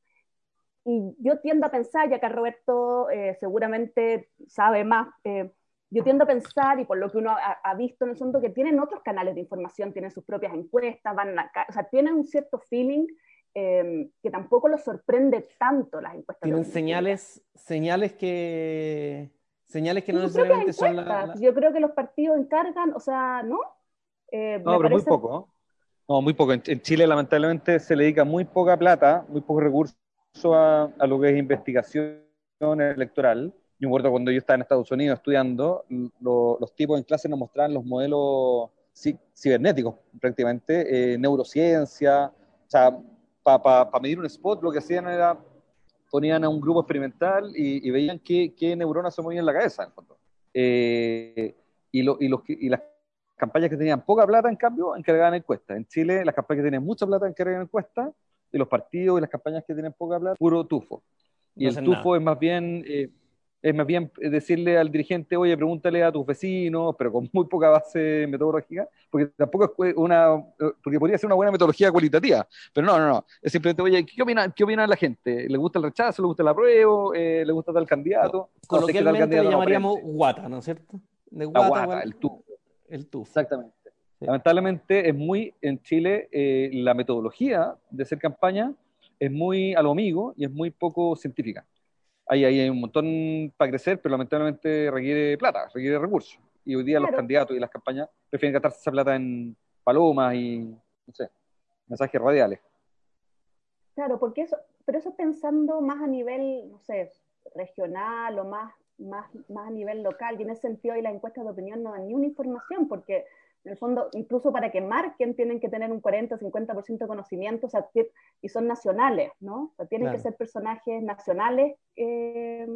y yo tiendo a pensar, ya que Roberto eh, seguramente sabe más, eh, yo tiendo a pensar, y por lo que uno ha, visto en el fondo, que tienen otros canales de información, tienen sus propias encuestas, van o sea, tienen un cierto feeling em, que tampoco los sorprende tanto las encuestas. Tienen señales, señales que señales que no necesariamente son la, Yo creo que los partidos encargan, o sea, ¿no? Eh, no, pero muy poco. ¿no? muy poco. En, Chile, lamentablemente, se le dedica muy poca plata, muy pocos recursos a, a lo que es investigación electoral yo recuerdo cuando yo estaba en Estados Unidos estudiando, los tipos en clase nos mostraban los modelos cibernéticos, prácticamente, eh, neurociencia, o sea, para medir un spot lo que hacían era, ponían a un grupo experimental y, veían qué, qué, neuronas se movían en la cabeza, en fondo. Eh, y, lo, y, los, y las campañas que tenían poca plata, en cambio, encargaban encuestas. En Chile, las campañas que tienen mucha plata encargan encuestas, y los partidos y las campañas que tienen poca plata, puro tufo. Y el tufo es más bien... Eh, es más bien decirle al dirigente, oye, pregúntale a tus vecinos, pero con muy poca base metodológica, porque tampoco es una, porque podría ser una buena metodología cualitativa, pero no, no, no, es simplemente, oye, ¿qué opina, qué opina la gente? ¿Le gusta el rechazo? ¿Le gusta el apruebo? Eh, ¿Le gusta tal candidato? Coloquialmente le llamaríamos guata, ¿no es cierto? De guata, la guata, el tufo. El tufo. Exactamente. Lamentablemente es muy, en Chile, eh, la metodología de hacer campaña es muy a lo amigo y es muy poco científica hay, hay un montón para crecer, pero lamentablemente requiere plata, requiere recursos. Y hoy día los candidatos y las campañas prefieren gastarse esa plata en palomas y, no sé, mensajes radiales. Claro, porque eso, pero eso pensando más a nivel, no sé, regional o más, más, más a nivel local, y en ese sentido ahí las encuestas de opinión no dan ni una información, porque en el fondo, incluso para que marquen, tienen que tener un 40 o 50% de conocimiento, o sea, y son nacionales, ¿no? O sea, tienen que ser personajes nacionales eh,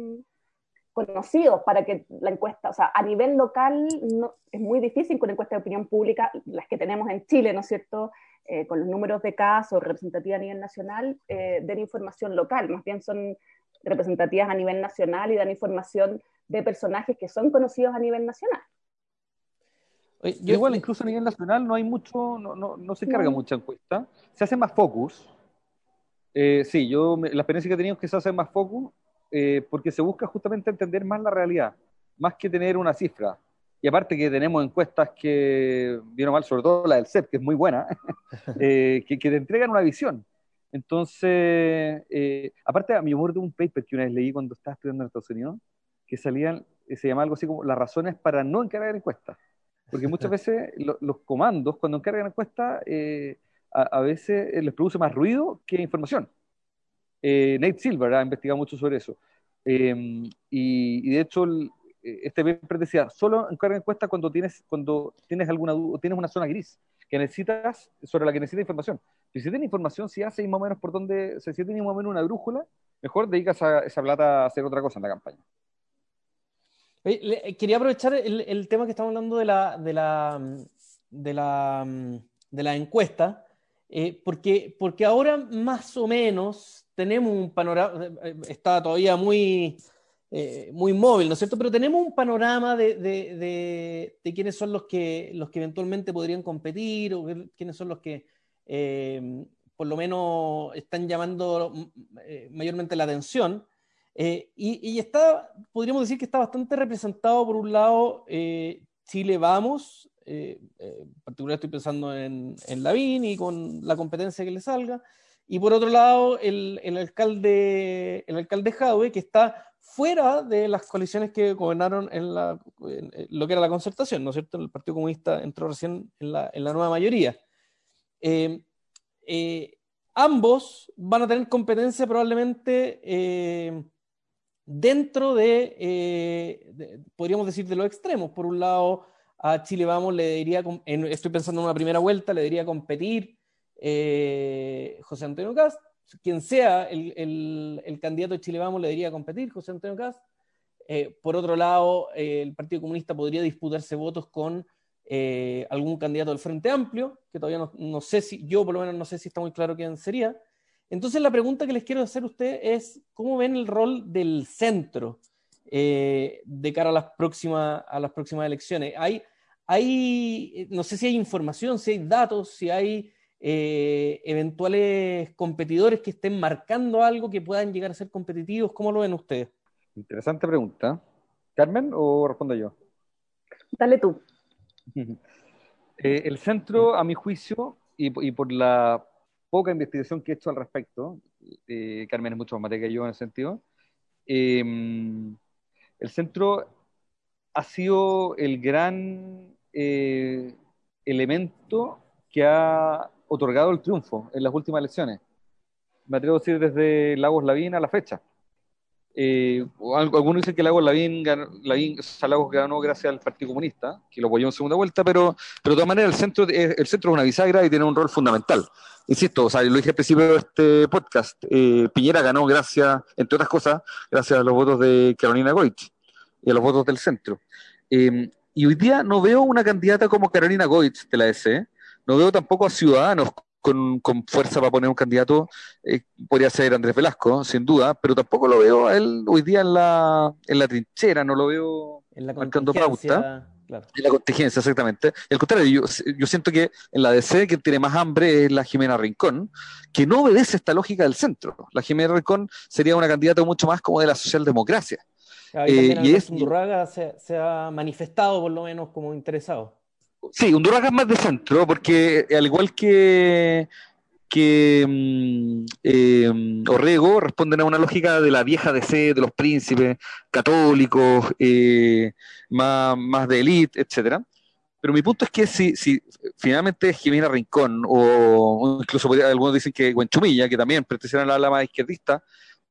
conocidos para que la encuesta, o sea, a nivel local no, es muy difícil con encuestas de opinión pública, las que tenemos en Chile, ¿no es cierto? Eh, con los números de casos representativas a nivel nacional, eh, den información local, más bien son representativas a nivel nacional y dan información de personajes que son conocidos a nivel nacional yo, igual, incluso a nivel nacional no hay mucho, no, no, no se carga mucha encuesta. Se hace más focus. Eh, sí, yo la experiencia que he tenido es que se hace más focus eh, porque se busca justamente entender más la realidad, más que tener una cifra. Y aparte que tenemos encuestas que, vieron mal, sobre todo la del CEP, que es muy buena, [laughs] eh, que, que, te entregan una visión. Entonces, aparte a mi humor de un paper que una vez leí cuando estaba estudiando en Estados Unidos, que salían, se llama algo así como las razones para no encargar encuestas. Porque muchas [laughs] veces los comandos, cuando encargan encuestas, eh, a, veces eh, les produce más ruido que información. Eh, Nate Silver ha investigado mucho sobre eso. Em, y, de hecho, este paper decía, solo encarga encuestas cuando tienes, cuando tienes alguna tienes una zona gris que necesitas, sobre la que necesitas información. Si tienes información, si haces más o menos por donde, si tienes más o menos una brújula, mejor dedicas a esa plata a hacer otra cosa en la campaña. Eh, quería aprovechar el, tema que estamos hablando de la, de la, de la, de la encuesta, eh, porque, porque ahora más o menos tenemos un panorama, eh, está todavía muy, muy móvil, ¿no es cierto? Pero tenemos un panorama de, de, quiénes son los que, los que eventualmente podrían competir o quiénes son los que por lo menos están llamando mayormente la atención. Eh, y, está, podríamos decir que está bastante representado, por un lado, eh, Chile Vamos, eh, en particular estoy pensando en, en Lavín y con la competencia que le salga, y por otro lado, el, el alcalde, el alcalde Jaue, que está fuera de las coaliciones que gobernaron en, la, lo que era la concertación, ¿no es cierto? El Partido Comunista entró recién en la, en la nueva mayoría. ambos van a tener competencia probablemente dentro eh, de, podríamos decir, de los extremos. Por un lado, a Chile Vamos le diría, estoy pensando en una primera vuelta, le diría competir eh, José Antonio Cast, quien sea el, candidato de Chile Vamos le diría competir José Antonio Cast. eh, por otro lado, el Partido Comunista podría disputarse votos con algún candidato del Frente Amplio, que todavía no, sé si, yo por lo menos no sé si está muy claro quién sería. Entonces la pregunta que les quiero hacer a ustedes es, ¿cómo ven el rol del centro de cara a las, próximas, a las próximas elecciones? Hay, hay, no sé si hay información, si hay datos, si hay eventuales competidores que estén marcando algo que puedan llegar a ser competitivos. ¿Cómo lo ven ustedes? Interesante pregunta. ¿Carmen o respondo yo? Dale tú. [laughs] Eh, el centro, a mi juicio, y, por la poca investigación que he hecho al respecto, eh, Carmen es mucho más materia que yo en ese sentido, em, el centro ha sido el gran eh, elemento que ha otorgado el triunfo en las últimas elecciones. Me atrevo a decir desde Lagos Lavín a la fecha. Eh, algunos dicen que Lagos Lavín, ganó, Lagos ganó gracias al Partido Comunista, que lo apoyó en segunda vuelta, pero, pero de todas maneras el centro, el centro es una bisagra y tiene un rol fundamental. Insisto, o sea, lo dije al principio de este podcast, eh, Piñera ganó gracias, entre otras cosas, gracias a los votos de Carolina Goich y a los votos del centro. Eh, y hoy día no veo una candidata como Carolina Goich de la ESE, no veo tampoco a Ciudadanos con, fuerza para poner un candidato, eh, podría ser Andrés Velasco, sin duda, pero tampoco lo veo a él hoy día en la, en la trinchera, no lo veo en la marcando pauta. En la contingencia, exactamente. Y al contrario, yo, yo siento que en la DC quien tiene más hambre es la Jimena Rincón, que no obedece esta lógica del centro. La Jimena Rincón sería una candidata mucho más como de la socialdemocracia. y, eh, es, Undurraga se, se ha manifestado por lo menos como interesado. Sí, Undurraga es más de centro, porque al igual que, que mm, eh, Orrego, responden a una lógica de la vieja DC, de los príncipes católicos, eh, más, más de élite, etcétera. Pero mi punto es que si, si finalmente Jimena Rincón, o, incluso algunos dicen que Guenchumilla, que también pertenecen a la ala más izquierdista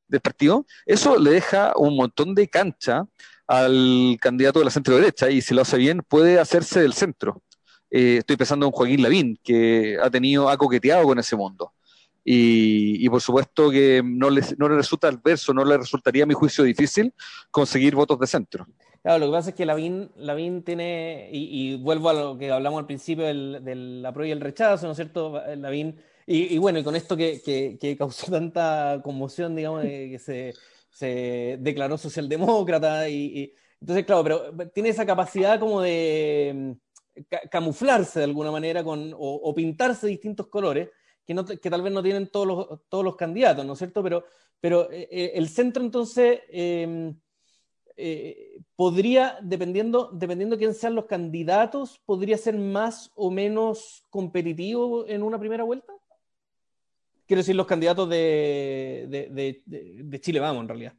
del partido, eso le deja un montón de cancha al candidato de la centro derecha y si lo hace bien puede hacerse del centro. Eh, estoy pensando en Joaquín Lavín, que ha tenido, ha coqueteado con ese mundo. Y, por supuesto que no le, no le resulta adverso, no le resultaría a mi juicio difícil conseguir votos de centro. Claro, lo que pasa es que Lavín, Lavín tiene, y, vuelvo a lo que hablamos al principio del, del apruebo y el rechazo, ¿no es cierto? Lavín, y, bueno, y con esto que, que, causó [laughs] tanta conmoción, digamos, de que se, declaró socialdemócrata y, entonces, claro, pero tiene esa capacidad como de mm, camuflarse de alguna manera con, o, pintarse distintos colores que, no, que, tal vez no tienen todos los, todos los candidatos, ¿no es cierto? Pero, pero eh, eh, el centro entonces em, eh, podría, dependiendo, dependiendo de quién sean los candidatos, podría ser más o menos competitivo en una primera vuelta. Quiero decir, los candidatos de, Chile, vamos, en realidad.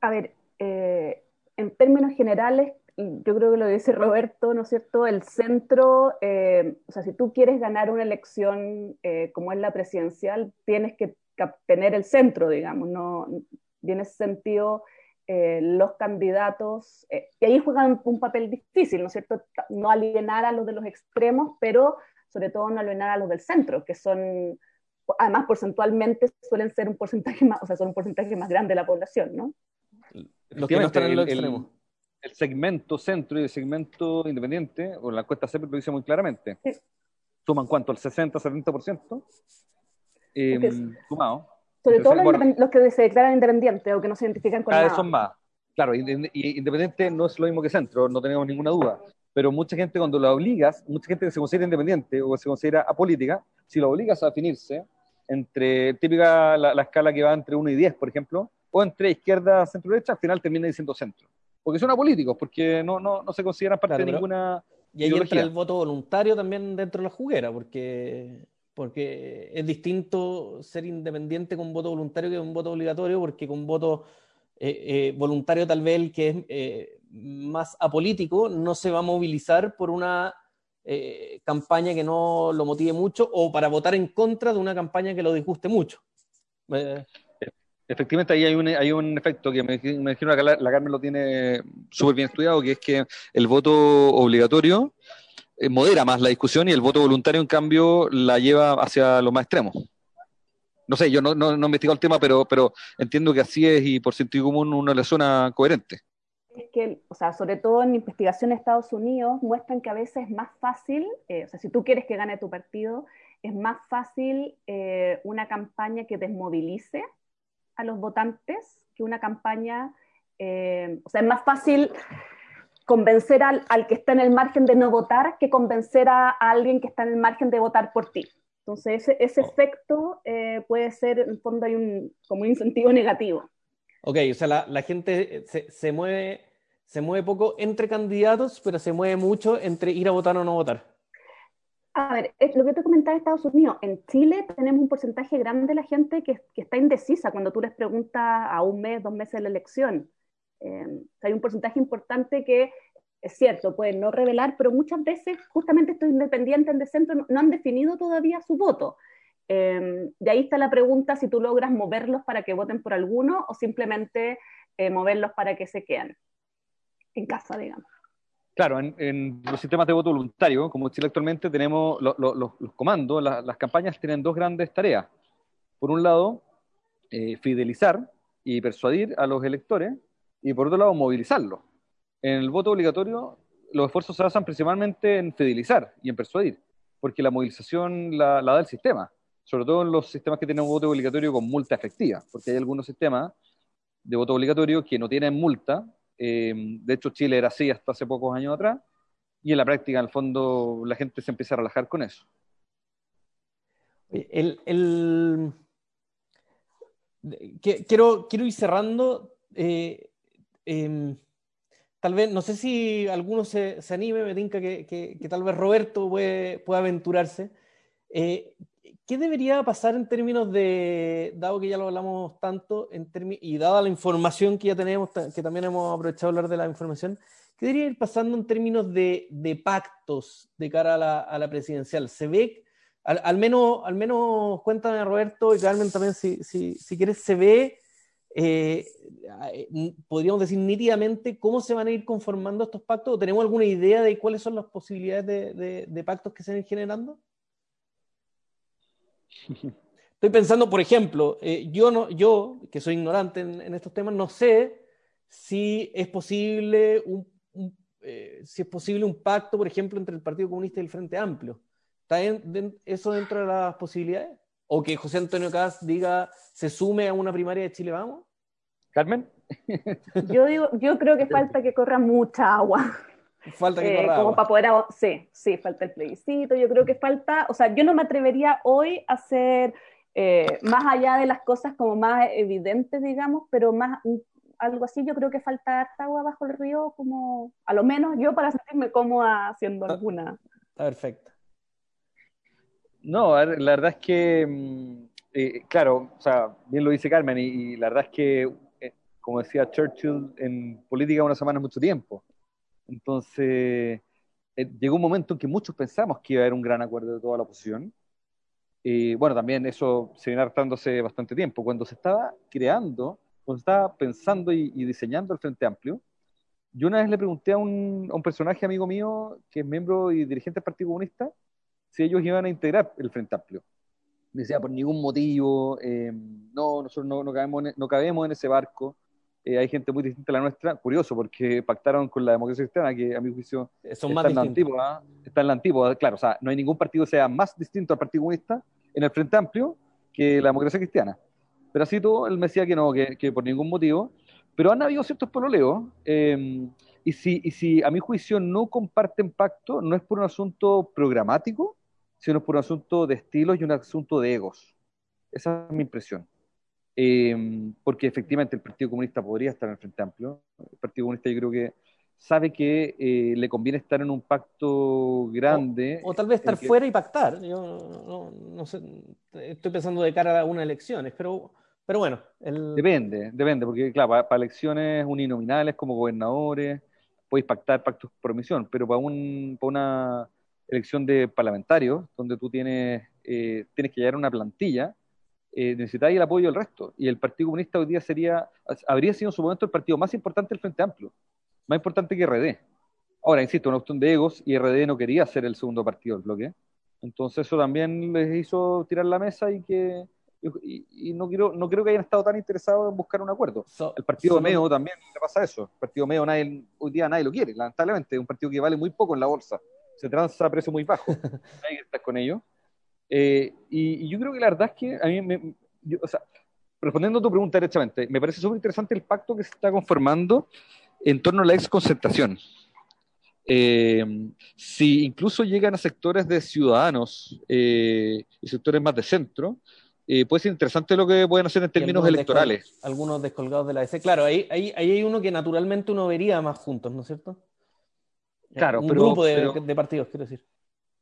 A ver, eh, en términos generales, yo creo que lo dice Roberto, ¿no es cierto? El centro, eh, o sea, si tú quieres ganar una elección eh, como es la presidencial, tienes que tener el centro, digamos, ¿no? Y sentido, los candidatos, y ahí juegan un papel difícil, ¿no es cierto? No alienar a los de los extremos, pero sobre todo no alienar a los del centro, que son además porcentualmente suelen ser un porcentaje más, o sea, son un porcentaje más grande de la población, ¿no? Los que no están en el, El, segmento centro y el segmento independiente, o la encuesta siempre lo dice muy claramente, suman cuánto, el 60, 70%, eh, sumado. Sobre todo los, que se declaran independientes o que no se identifican con cada vez son más. Claro, independiente no es lo mismo que centro, no tenemos ninguna duda pero mucha gente cuando la obligas, mucha gente que se considera independiente o se considera apolítica, si lo obligas a definirse entre típica la, escala que va entre 1 y 10, por ejemplo, o entre izquierda, centro, derecha, al final termina diciendo centro. Porque son apolíticos, porque no, no, no se consideran parte de ninguna. Y ahí entra el voto voluntario también dentro de la juguera, porque, porque es distinto ser independiente con voto voluntario que con voto obligatorio, porque con voto eh, eh, voluntario tal vez el que es eh, más apolítico no se va a movilizar por una campaña que no lo motive mucho o para votar en contra de una campaña que lo disguste mucho. Efectivamente, ahí hay un, hay un efecto que me, dijeron que la, Carmen lo tiene súper bien estudiado, que es que el voto obligatorio modera más la discusión y el voto voluntario, en cambio, la lleva hacia lo más extremo no sé, yo no, no, no he investigado el tema, pero, pero entiendo que así es y por sentido común uno le suena coherente. Que, o sea, sobre todo en investigación en Estados Unidos, muestran que a veces es más fácil, eh, o sea, si tú quieres que gane tu partido, es más fácil eh, una campaña que desmovilice a los votantes que una campaña, eh, o sea, es más fácil convencer al, al, que está en el margen de no votar que convencer a, a, alguien que está en el margen de votar por ti. Entonces, ese, ese oh. efecto eh, puede ser, en el fondo, hay un, como un incentivo negativo. Ok, o sea, la, la gente se, se, mueve, se mueve poco entre candidatos, pero se mueve mucho entre ir a votar o no votar. A ver, lo que te comentaba en Estados Unidos, en Chile tenemos un porcentaje grande de la gente que, está indecisa cuando tú les preguntas a un mes, dos meses de la elección. Eh, hay un porcentaje importante que es cierto, pueden no revelar, pero muchas veces justamente estos independientes de centro no, han definido todavía su voto. Eh, de ahí está la pregunta si tú logras moverlos para que voten por alguno o simplemente eh, moverlos para que se queden en casa, digamos. Claro, en, en, los sistemas de voto voluntario, como Chile actualmente, tenemos lo, lo, los, los, comandos, la, las campañas tienen dos grandes tareas. Por un lado, eh, fidelizar y persuadir a los electores, y por otro lado, movilizarlos. En el voto obligatorio, los esfuerzos se basan principalmente en fidelizar y en persuadir, porque la movilización la, la da el sistema, sobre todo en los sistemas que tienen un voto obligatorio con multa efectiva, porque hay algunos sistemas de voto obligatorio que no tienen multa, eh, de hecho, Chile era así hasta hace pocos años atrás, y en la práctica, en el fondo, la gente se empieza a relajar con eso. El, el... Quiero, quiero ir cerrando. Eh, eh, tal vez, no sé si alguno se, se anime, me tinca que, que, que, tal vez Roberto puede, pueda aventurarse. Eh, ¿Qué debería pasar en términos de, dado que ya lo hablamos tanto, en y dada la información que ya tenemos, que también hemos aprovechado de hablar de la información, ¿qué debería ir pasando en términos de, pactos de cara a la, a presidencial? ¿Se ve, al, al, menos, al menos cuéntame Roberto y Carmen también, si, si, quieres, se ve, eh, podríamos decir nítidamente, cómo se van a ir conformando estos pactos? ¿O tenemos alguna idea de cuáles son las posibilidades de, de, de pactos que se van generando? Estoy pensando, por ejemplo, eh, yo, no, yo, que soy ignorante en, en, estos temas, no sé si es posible un, un eh, si es posible un pacto, por ejemplo, entre el Partido Comunista y el Frente Amplio. ¿Está en, de, eso dentro de las posibilidades? ¿O que José Antonio Caz diga, se sume a una primaria de Chile Vamos? Carmen. Yo, digo, yo creo que falta que corra mucha agua. Falta que eh, como para poder, sí, sí, falta el plebiscito, yo creo que falta, o sea, yo no me atrevería hoy a hacer eh, más allá de las cosas como más evidentes, digamos, pero más algo así, yo creo que falta harta agua bajo el río, como, a lo menos yo para sentirme cómoda haciendo alguna. Está perfecto. No, la verdad es que, eh, claro, o sea, bien lo dice Carmen, y, y la verdad es que, eh, como decía Churchill, en política una semana es mucho tiempo. Entonces, eh, llegó un momento en que muchos pensamos que iba a haber un gran acuerdo de toda la oposición. Y bueno, también eso se viene hartando hace bastante tiempo. Cuando se estaba creando, cuando se estaba pensando y, y, diseñando el Frente Amplio, yo una vez le pregunté a un, a un, personaje amigo mío, que es miembro y dirigente del Partido Comunista, si ellos iban a integrar el Frente Amplio. Me decía, por ningún motivo, eh, no, nosotros no, no, cabemos en, no cabemos en ese barco eh, hay gente muy distinta a la nuestra, curioso, porque pactaron con la democracia cristiana, que a mi juicio Son está, más en la antigua, está en la antigua, claro, o sea, no hay ningún partido que sea más distinto al Partido Comunista en el Frente Amplio que la democracia cristiana. Pero así todo, él me decía que no, que, que por ningún motivo, pero han habido ciertos pololeos, eh, y, si, y si a mi juicio no comparten pacto, no es por un asunto programático, sino por un asunto de estilos y un asunto de egos. Esa es mi impresión. Eh, porque efectivamente el Partido Comunista podría estar en el Frente Amplio. El Partido Comunista yo creo que sabe que eh, le conviene estar en un pacto grande. O, o tal vez estar que... fuera y pactar. Yo no, no, sé, estoy pensando de cara a unas elecciones, pero, pero bueno. El... Depende, depende, porque claro, para, para, elecciones uninominales como gobernadores, podéis pactar pactos por omisión, pero para, un, para una elección de parlamentarios, donde tú tienes, eh, tienes que llegar a una plantilla, eh, necesitáis el apoyo del resto. Y el Partido Comunista hoy día sería, habría sido en su momento el partido más importante del Frente Amplio, más importante que RD. Ahora, insisto, una cuestión de egos y RD no quería ser el segundo partido del bloque. Entonces eso también les hizo tirar la mesa y que y, no, quiero, no creo que hayan estado tan interesados en buscar un acuerdo. el partido Meo también le pasa eso. El partido Meo nadie, hoy día nadie lo quiere, lamentablemente. Es un partido que vale muy poco en la bolsa. Se transa a precio muy bajo. [laughs] nadie está con ellos. Eh, y, yo creo que la verdad es que a mí, me, o sea, respondiendo a tu pregunta directamente, me parece súper interesante el pacto que se está conformando en torno a la ex concentración. Eh, si incluso llegan a sectores de ciudadanos eh, y sectores más de centro, eh, puede ser interesante lo que pueden hacer en términos electorales. algunos descolgados de la EC. Claro, ahí, ahí, hay uno que naturalmente uno vería más juntos, ¿no es cierto? Claro, Un grupo de, partidos, quiero decir.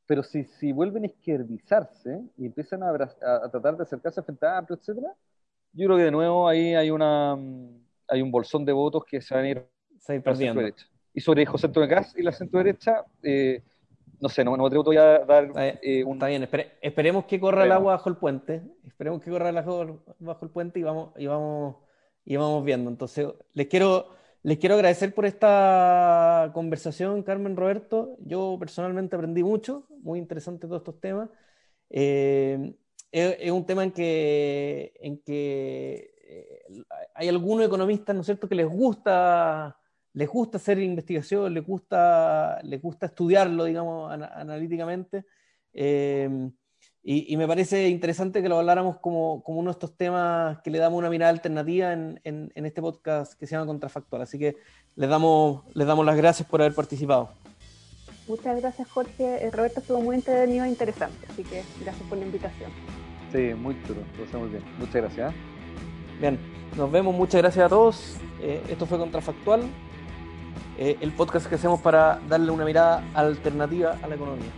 Pero si, si vuelven a izquierdizarse y empiezan a, tratar de acercarse frente a Amplio, etcétera, yo creo que de nuevo ahí hay una hay un bolsón de votos que se van a ir, se a ir perdiendo. Y sobre José Antonio Gas y la centro derecha, eh, no sé, no, no te voy a dar eh, un... Está bien, esperemos que corra el agua bajo el puente, esperemos que corra el agua bajo el puente y vamos, y vamos, y vamos viendo. Entonces, les quiero, les quiero agradecer por esta conversación, Carmen Roberto. Yo personalmente aprendí mucho, muy interesante todos estos temas. Eh, es, un tema en que, en que eh, hay algunos economistas, ¿no es cierto?, que les gusta les gusta hacer investigación, les gusta, les gusta estudiarlo, digamos, analíticamente. Eh, y, me parece interesante que lo habláramos como, como, uno de estos temas que le damos una mirada alternativa en, en, este podcast que se llama Contrafactual. Así que les damos, les damos las gracias por haber participado. Muchas gracias, Jorge. Eh, Roberto estuvo muy entretenido e interesante, así que gracias por la invitación. Sí, muy duro, lo muy bien. Muchas gracias. ¿eh? Bien, nos vemos, muchas gracias a todos. esto fue Contrafactual. Eh, el podcast que hacemos para darle una mirada alternativa a la economía.